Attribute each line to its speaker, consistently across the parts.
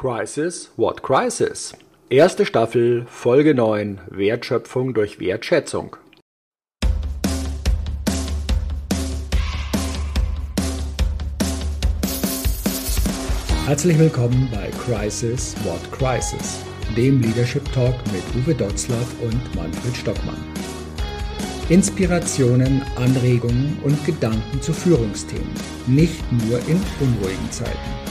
Speaker 1: Crisis, What Crisis? Erste Staffel, Folge 9, Wertschöpfung durch Wertschätzung. Herzlich willkommen bei Crisis, What Crisis, dem Leadership Talk mit Uwe Dotzlaff und Manfred Stockmann. Inspirationen, Anregungen und Gedanken zu Führungsthemen, nicht nur in unruhigen Zeiten.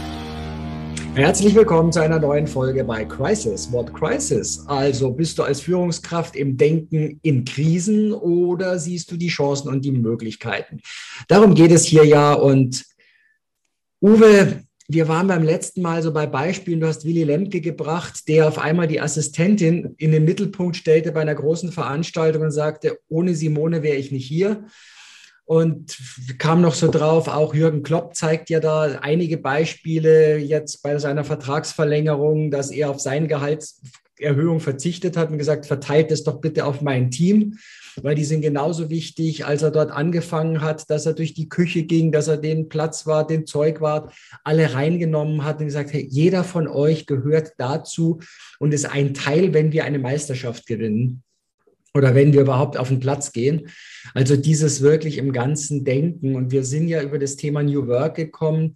Speaker 1: Herzlich willkommen zu einer neuen Folge bei Crisis. What Crisis? Also bist du als Führungskraft im Denken in Krisen oder siehst du die Chancen und die Möglichkeiten? Darum geht es hier ja. Und Uwe, wir waren beim letzten Mal so bei Beispielen, du hast Willy Lemke gebracht, der auf einmal die Assistentin in den Mittelpunkt stellte bei einer großen Veranstaltung und sagte, ohne Simone wäre ich nicht hier. Und kam noch so drauf, auch Jürgen Klopp zeigt ja da einige Beispiele jetzt bei seiner Vertragsverlängerung, dass er auf seine Gehaltserhöhung verzichtet hat und gesagt, verteilt es doch bitte auf mein Team, weil die sind genauso wichtig, als er dort angefangen hat, dass er durch die Küche ging, dass er den Platz war, den Zeug war, alle reingenommen hat und gesagt, hey, jeder von euch gehört dazu und ist ein Teil, wenn wir eine Meisterschaft gewinnen oder wenn wir überhaupt auf den Platz gehen. Also dieses wirklich im ganzen Denken. Und wir sind ja über das Thema New Work gekommen,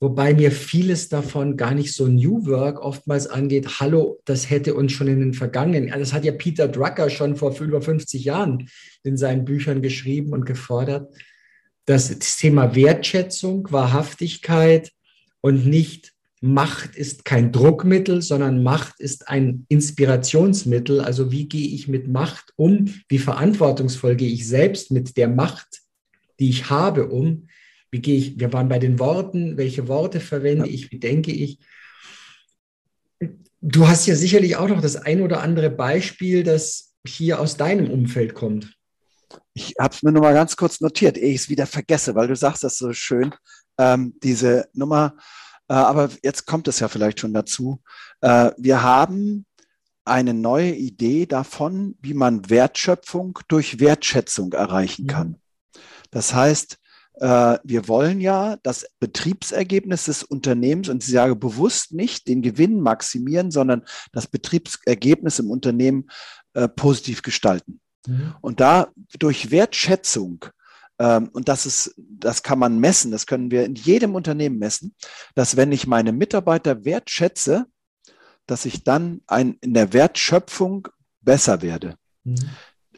Speaker 1: wobei mir vieles davon gar nicht so New Work oftmals angeht. Hallo, das hätte uns schon in den vergangenen, das hat ja Peter Drucker schon vor über 50 Jahren in seinen Büchern geschrieben und gefordert. Das Thema Wertschätzung, Wahrhaftigkeit und nicht Macht ist kein Druckmittel, sondern Macht ist ein Inspirationsmittel. Also wie gehe ich mit Macht um? Wie verantwortungsvoll gehe ich selbst mit der Macht, die ich habe, um? Wie gehe ich? Wir waren bei den Worten. Welche Worte verwende ich? Wie denke ich? Du hast ja sicherlich auch noch das ein oder andere Beispiel, das hier aus deinem Umfeld kommt.
Speaker 2: Ich habe es mir nur mal ganz kurz notiert, ehe ich es wieder vergesse, weil du sagst das so schön. Ähm, diese Nummer aber jetzt kommt es ja vielleicht schon dazu. Äh, wir haben eine neue Idee davon, wie man Wertschöpfung durch Wertschätzung erreichen mhm. kann. Das heißt, äh, wir wollen ja das Betriebsergebnis des Unternehmens, und ich sage bewusst nicht den Gewinn maximieren, sondern das Betriebsergebnis im Unternehmen positiv gestalten. Mhm. Und da durch Wertschätzung und das ist, das kann man messen, das können wir in jedem Unternehmen messen, dass wenn ich meine Mitarbeiter wertschätze, dass ich dann ein, in der Wertschöpfung besser werde. Mhm.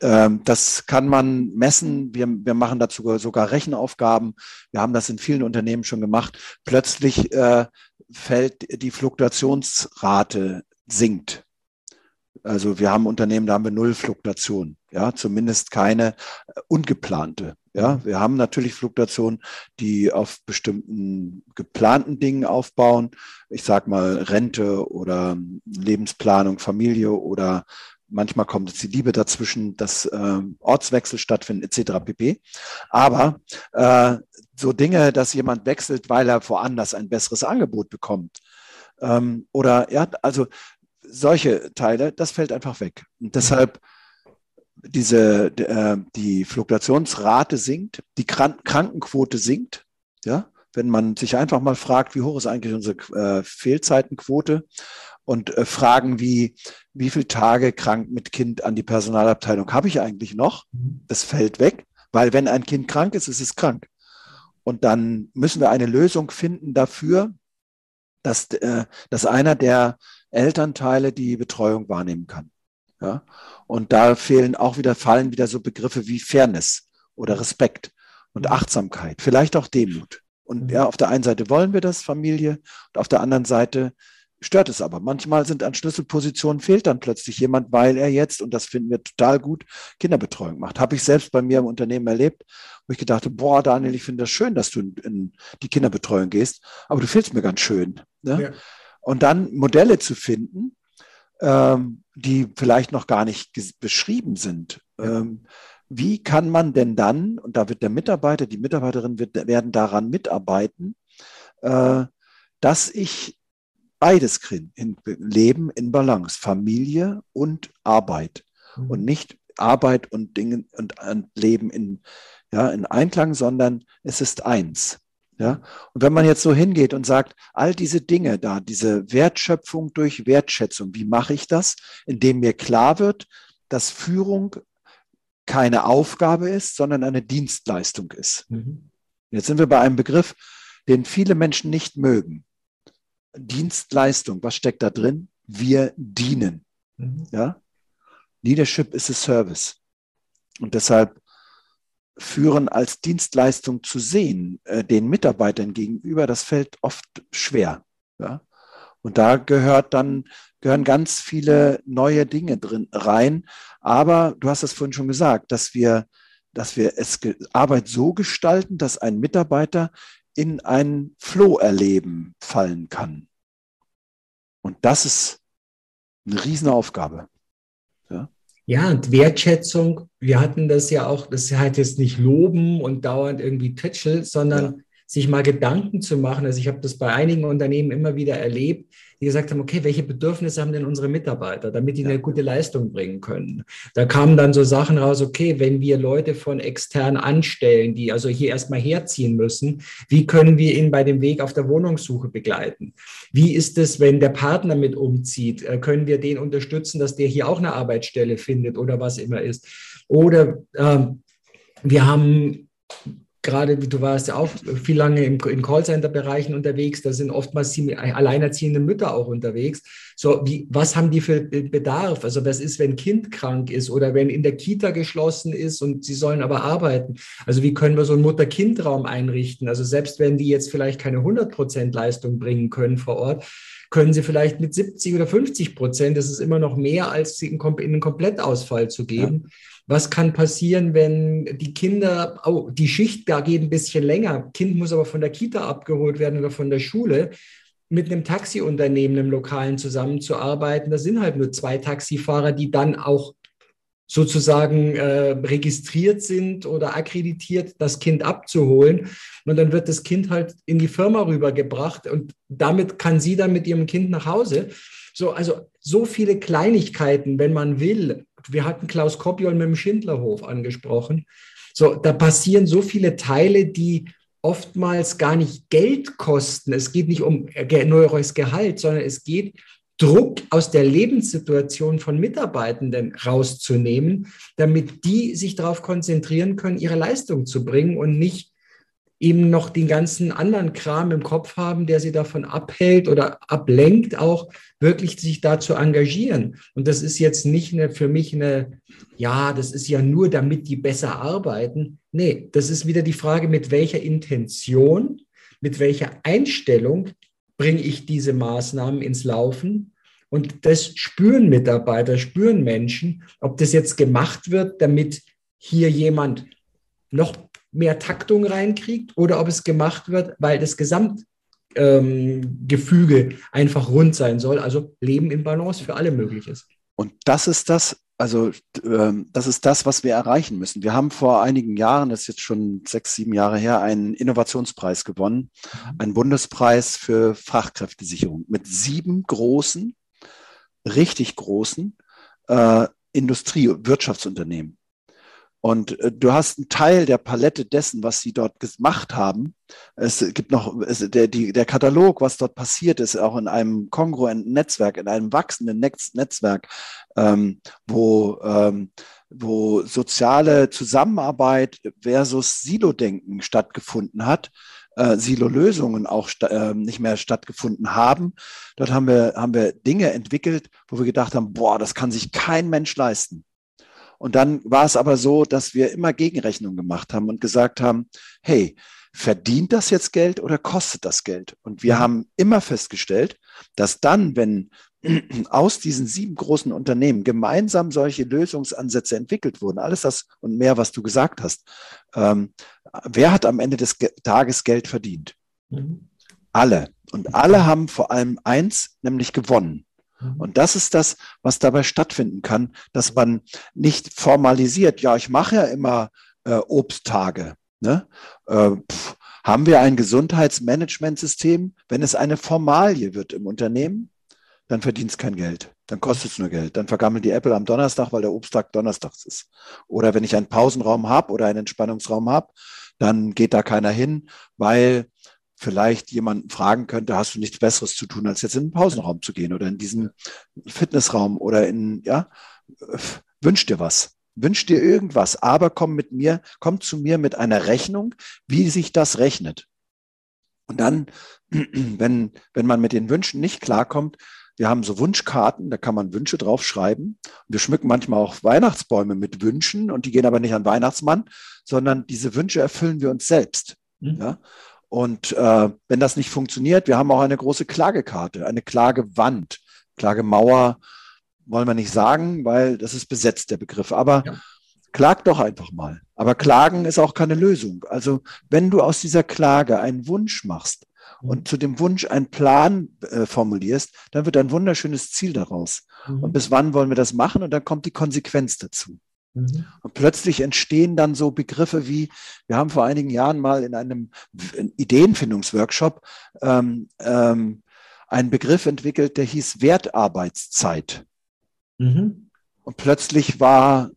Speaker 2: Ähm, das kann man messen. Wir, wir machen dazu sogar Rechenaufgaben. Wir haben das in vielen Unternehmen schon gemacht. Plötzlich äh, fällt die Fluktuationsrate sinkt. Also wir haben Unternehmen, da haben wir null Fluktuation, ja, zumindest keine äh, ungeplante. Ja, wir haben natürlich Fluktuationen, die auf bestimmten geplanten Dingen aufbauen. Ich sage mal Rente oder Lebensplanung, Familie oder manchmal kommt jetzt die Liebe dazwischen, dass äh, Ortswechsel stattfinden etc. pp. Aber äh, so Dinge, dass jemand wechselt, weil er woanders ein besseres Angebot bekommt. Ähm, oder ja, also solche Teile, das fällt einfach weg. Und deshalb diese, äh, die Fluktuationsrate sinkt, die Kran Krankenquote sinkt, ja, wenn man sich einfach mal fragt, wie hoch ist eigentlich unsere äh, Fehlzeitenquote und äh, fragen, wie, wie viele Tage krank mit Kind an die Personalabteilung habe ich eigentlich noch? Das fällt weg, weil wenn ein Kind krank ist, ist es krank. Und dann müssen wir eine Lösung finden dafür, dass, dass einer der Elternteile die Betreuung wahrnehmen kann. Ja? Und da fehlen auch wieder, fallen wieder so Begriffe wie Fairness oder Respekt und mhm. Achtsamkeit, vielleicht auch Demut. Und mhm. ja, auf der einen Seite wollen wir das, Familie, und auf der anderen Seite stört es aber. Manchmal sind an Schlüsselpositionen fehlt dann plötzlich jemand, weil er jetzt, und das finden wir total gut, Kinderbetreuung macht. Habe ich selbst bei mir im Unternehmen erlebt, wo ich gedacht habe, boah, Daniel, ich finde das schön, dass du in, in, die Kinderbetreuung gehst, aber du fehlst mir ganz schön. Ne? Ja. und dann Modelle zu finden, ähm, die vielleicht noch gar nicht beschrieben sind. Ähm, wie kann man denn dann, und da wird der Mitarbeiter, die Mitarbeiterin wird, werden daran mitarbeiten, äh, dass ich beides kriege, in Leben in Balance, Familie und Arbeit mhm. und nicht Arbeit und Dinge und, und Leben in, ja, in Einklang, sondern es ist eins. Ja? Und wenn man jetzt so hingeht und sagt, all diese Dinge da, diese Wertschöpfung durch Wertschätzung, wie mache ich das? Indem mir klar wird, dass Führung keine Aufgabe ist, sondern eine Dienstleistung ist. Mhm. Jetzt sind wir bei einem Begriff, den viele Menschen nicht mögen. Dienstleistung, was steckt da drin? Wir dienen. Mhm. Ja? Leadership is a service. Und deshalb führen als Dienstleistung zu sehen, äh, den Mitarbeitern gegenüber, das fällt oft schwer. Ja? Und da gehört dann, gehören ganz viele neue Dinge drin rein. Aber du hast es vorhin schon gesagt, dass wir, dass wir es Arbeit so gestalten, dass ein Mitarbeiter in ein Flow-Erleben fallen kann. Und das ist eine Riesenaufgabe.
Speaker 1: Ja. Und Wertschätzung, wir hatten das ja auch, das heißt jetzt nicht loben und dauernd irgendwie tätscheln, sondern ja. sich mal Gedanken zu machen. Also ich habe das bei einigen Unternehmen immer wieder erlebt, die gesagt haben, okay, welche Bedürfnisse haben denn unsere Mitarbeiter, damit die eine gute Leistung bringen können? Da kamen dann so Sachen raus, okay, wenn wir Leute von extern anstellen, die also hier erstmal herziehen müssen, wie können wir ihn bei dem Weg auf der Wohnungssuche begleiten? Wie ist es, wenn der Partner mit umzieht? Äh, können wir den unterstützen, dass der hier auch eine Arbeitsstelle findet oder was immer ist? Oder äh, wir haben gerade du warst ja auch viel lange im, in Callcenter-Bereichen unterwegs, da sind oftmals alleinerziehende Mütter auch unterwegs. So, wie, was haben die für Bedarf? Also, was ist, wenn Kind krank ist oder wenn in der Kita geschlossen ist und sie sollen aber arbeiten? Also, wie können wir so einen Mutter-Kind-Raum einrichten? Also, selbst wenn die jetzt vielleicht keine 100 Prozent Leistung bringen können vor Ort, können sie vielleicht mit 70 oder 50 Prozent, das ist immer noch mehr, als in einen Komplettausfall zu geben. Ja was kann passieren, wenn die Kinder, oh, die Schicht da geht ein bisschen länger, Kind muss aber von der Kita abgeholt werden oder von der Schule, mit einem Taxiunternehmen, einem lokalen zusammenzuarbeiten. Da sind halt nur zwei Taxifahrer, die dann auch sozusagen äh, registriert sind oder akkreditiert, das Kind abzuholen. Und dann wird das Kind halt in die Firma rübergebracht und damit kann sie dann mit ihrem Kind nach Hause. So, also so viele Kleinigkeiten, wenn man will. Wir hatten Klaus Koppiol mit dem Schindlerhof angesprochen. So, da passieren so viele Teile, die oftmals gar nicht Geld kosten. Es geht nicht um neues Gehalt, sondern es geht Druck aus der Lebenssituation von Mitarbeitenden rauszunehmen, damit die sich darauf konzentrieren können, ihre Leistung zu bringen und nicht eben noch den ganzen anderen Kram im Kopf haben, der sie davon abhält oder ablenkt, auch wirklich sich da zu engagieren. Und das ist jetzt nicht eine, für mich eine, ja, das ist ja nur, damit die besser arbeiten. Nee, das ist wieder die Frage, mit welcher Intention, mit welcher Einstellung bringe ich diese Maßnahmen ins Laufen. Und das spüren Mitarbeiter, spüren Menschen, ob das jetzt gemacht wird, damit hier jemand noch mehr Taktung reinkriegt oder ob es gemacht wird, weil das Gesamtgefüge ähm, einfach rund sein soll. Also Leben in Balance für alle möglich ist.
Speaker 2: Und das ist das, also ähm, das ist das, was wir erreichen müssen. Wir haben vor einigen Jahren, das ist jetzt schon sechs, sieben Jahre her, einen Innovationspreis gewonnen, mhm. einen Bundespreis für Fachkräftesicherung mit sieben großen, richtig großen äh, Industrie- Wirtschaftsunternehmen. Und äh, du hast einen Teil der Palette dessen, was sie dort gemacht haben. Es gibt noch es, der, die, der Katalog, was dort passiert ist, auch in einem kongruenten Netzwerk, in einem wachsenden Netz, Netzwerk, ähm, wo, ähm, wo soziale Zusammenarbeit versus Silo-Denken stattgefunden hat. Äh, Silo-Lösungen auch äh, nicht mehr stattgefunden haben. Dort haben wir, haben wir Dinge entwickelt, wo wir gedacht haben, boah, das kann sich kein Mensch leisten. Und dann war es aber so, dass wir immer Gegenrechnung gemacht haben und gesagt haben, hey, verdient das jetzt Geld oder kostet das Geld? Und wir mhm. haben immer festgestellt, dass dann, wenn aus diesen sieben großen Unternehmen gemeinsam solche Lösungsansätze entwickelt wurden, alles das und mehr, was du gesagt hast, ähm, wer hat am Ende des Tages Geld verdient? Mhm. Alle. Und alle haben vor allem eins, nämlich gewonnen. Mhm. Und das ist das, was dabei stattfinden kann, dass man nicht formalisiert, ja, ich mache ja immer äh, Obsttage. Ne? Äh, pff, haben wir ein Gesundheitsmanagementsystem? Wenn es eine Formalie wird im Unternehmen, dann verdient es kein Geld. Dann kostet es nur Geld. Dann vergammelt die Apple am Donnerstag, weil der Obsttag donnerstags ist. Oder wenn ich einen Pausenraum habe oder einen Entspannungsraum habe, dann geht da keiner hin, weil vielleicht jemanden fragen könnte, hast du nichts Besseres zu tun, als jetzt in den Pausenraum zu gehen oder in diesen Fitnessraum oder in, ja, wünsch dir was. Wünsch dir irgendwas, aber komm mit mir, komm zu mir mit einer Rechnung, wie sich das rechnet. Und dann, wenn, wenn man mit den Wünschen nicht klarkommt, wir haben so Wunschkarten, da kann man Wünsche draufschreiben. Wir schmücken manchmal auch Weihnachtsbäume mit Wünschen und die gehen aber nicht an Weihnachtsmann, sondern diese Wünsche erfüllen wir uns selbst. Mhm. Ja? Und äh, wenn das nicht funktioniert, wir haben auch eine große Klagekarte, eine Klagewand, Klagemauer wollen wir nicht sagen, weil das ist besetzt, der Begriff. Aber ja. klag doch einfach mal. Aber Klagen ist auch keine Lösung. Also wenn du aus dieser Klage einen Wunsch machst mhm. und zu dem Wunsch einen Plan äh, formulierst, dann wird ein wunderschönes Ziel daraus. Mhm. Und bis wann wollen wir das machen? Und dann kommt die Konsequenz dazu. Mhm. Und plötzlich entstehen dann so Begriffe wie, wir haben vor einigen Jahren mal in einem Ideenfindungsworkshop ähm, ähm, einen Begriff entwickelt, der hieß Wertarbeitszeit. Mhm. Und plötzlich war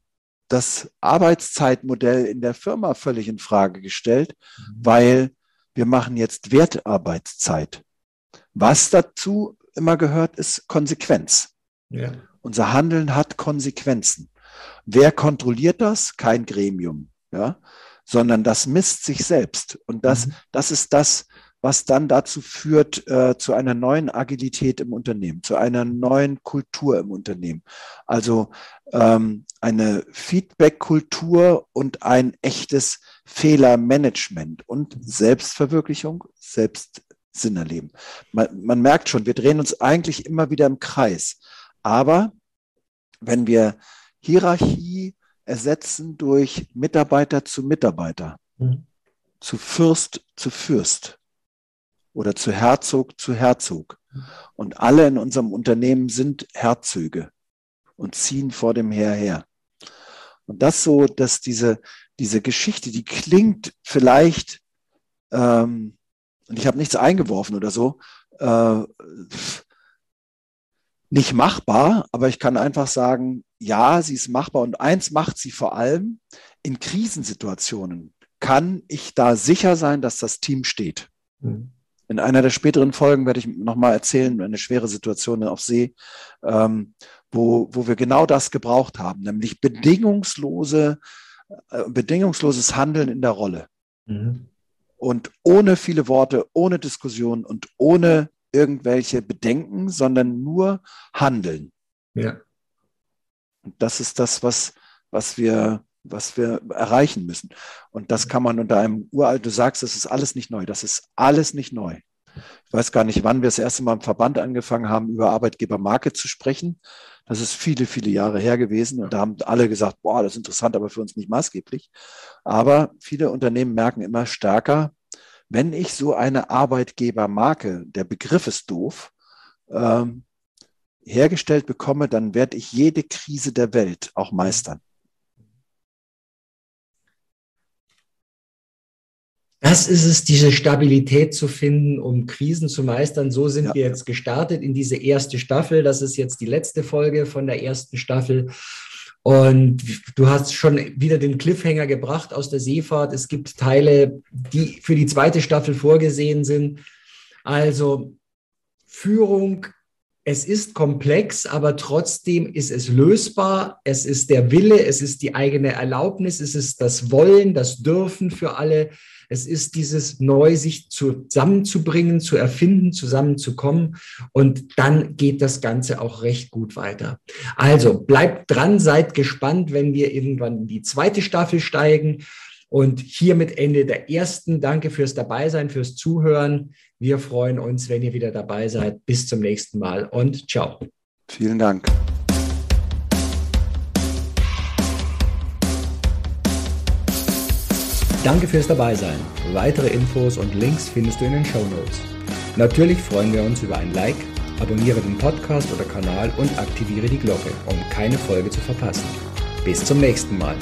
Speaker 2: das Arbeitszeitmodell in der Firma völlig in Frage gestellt, mhm. weil wir machen jetzt Wertarbeitszeit. Was dazu immer gehört, ist Konsequenz. Ja. Unser Handeln hat Konsequenzen. Wer kontrolliert das? Kein Gremium, ja, sondern das misst sich selbst. Und das, mhm. das ist das, was dann dazu führt, äh, zu einer neuen Agilität im Unternehmen, zu einer neuen Kultur im Unternehmen. Also ähm, eine Feedback-Kultur und ein echtes Fehlermanagement und Selbstverwirklichung, Selbstsinn erleben. Man, man merkt schon, wir drehen uns eigentlich immer wieder im Kreis. Aber wenn wir Hierarchie ersetzen durch Mitarbeiter zu Mitarbeiter, mhm. zu Fürst zu Fürst oder zu Herzog zu Herzog. Und alle in unserem Unternehmen sind Herzöge und ziehen vor dem Heer her. Und das so, dass diese, diese Geschichte, die klingt vielleicht, ähm, und ich habe nichts eingeworfen oder so, äh, nicht machbar, aber ich kann einfach sagen, ja, sie ist machbar. Und eins macht sie vor allem, in Krisensituationen kann ich da sicher sein, dass das Team steht. Mhm. In einer der späteren Folgen werde ich nochmal erzählen, eine schwere Situation auf See, ähm, wo, wo wir genau das gebraucht haben, nämlich bedingungslose, äh, bedingungsloses Handeln in der Rolle. Mhm. Und ohne viele Worte, ohne Diskussion und ohne irgendwelche Bedenken, sondern nur Handeln. Ja. Und das ist das, was, was wir was wir erreichen müssen. Und das kann man unter einem uralt, du sagst, das ist alles nicht neu. Das ist alles nicht neu. Ich weiß gar nicht, wann wir das erste Mal im Verband angefangen haben, über Arbeitgebermarke zu sprechen. Das ist viele, viele Jahre her gewesen. Und da haben alle gesagt, boah, das ist interessant, aber für uns nicht maßgeblich. Aber viele Unternehmen merken immer stärker, wenn ich so eine Arbeitgebermarke, der Begriff ist doof, ähm, hergestellt bekomme, dann werde ich jede Krise der Welt auch meistern.
Speaker 1: Das ist es, diese Stabilität zu finden, um Krisen zu meistern. So sind ja. wir jetzt gestartet in diese erste Staffel. Das ist jetzt die letzte Folge von der ersten Staffel. Und du hast schon wieder den Cliffhanger gebracht aus der Seefahrt. Es gibt Teile, die für die zweite Staffel vorgesehen sind. Also Führung es ist komplex, aber trotzdem ist es lösbar. Es ist der Wille, es ist die eigene Erlaubnis, es ist das Wollen, das Dürfen für alle. Es ist dieses neu sich zusammenzubringen, zu erfinden, zusammenzukommen. Und dann geht das Ganze auch recht gut weiter. Also bleibt dran, seid gespannt, wenn wir irgendwann in die zweite Staffel steigen. Und hiermit Ende der ersten. Danke fürs Dabeisein, fürs Zuhören. Wir freuen uns, wenn ihr wieder dabei seid. Bis zum nächsten Mal und ciao.
Speaker 2: Vielen Dank.
Speaker 1: Danke fürs Dabeisein. Weitere Infos und Links findest du in den Show Notes. Natürlich freuen wir uns über ein Like, abonniere den Podcast oder Kanal und aktiviere die Glocke, um keine Folge zu verpassen. Bis zum nächsten Mal.